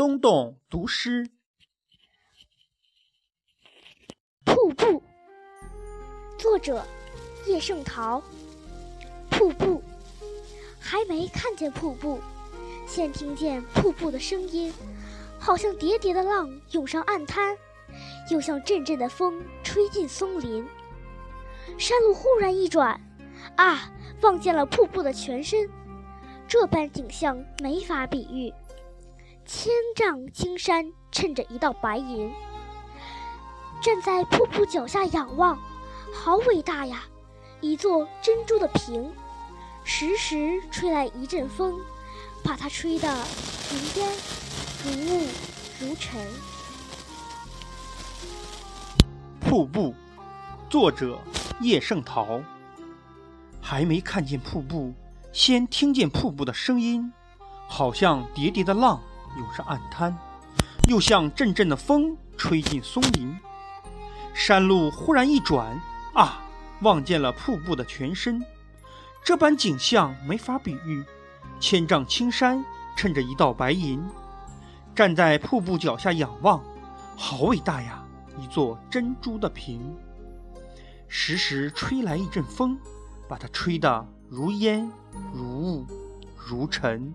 东东读诗。瀑布，作者叶圣陶。瀑布，还没看见瀑布，先听见瀑布的声音，好像叠叠的浪涌上岸滩，又像阵阵的风吹进松林。山路忽然一转，啊，望见了瀑布的全身。这般景象没法比喻。千丈青山衬着一道白银，站在瀑布脚下仰望，好伟大呀！一座珍珠的屏，时时吹来一阵风，把它吹得如烟如雾如尘。瀑布，作者叶圣陶。还没看见瀑布，先听见瀑布的声音，好像叠叠的浪。又是暗滩，又像阵阵的风吹进松林。山路忽然一转，啊，望见了瀑布的全身。这般景象没法比喻。千丈青山衬着一道白银，站在瀑布脚下仰望，好伟大呀！一座珍珠的屏。时时吹来一阵风，把它吹得如烟如雾如尘。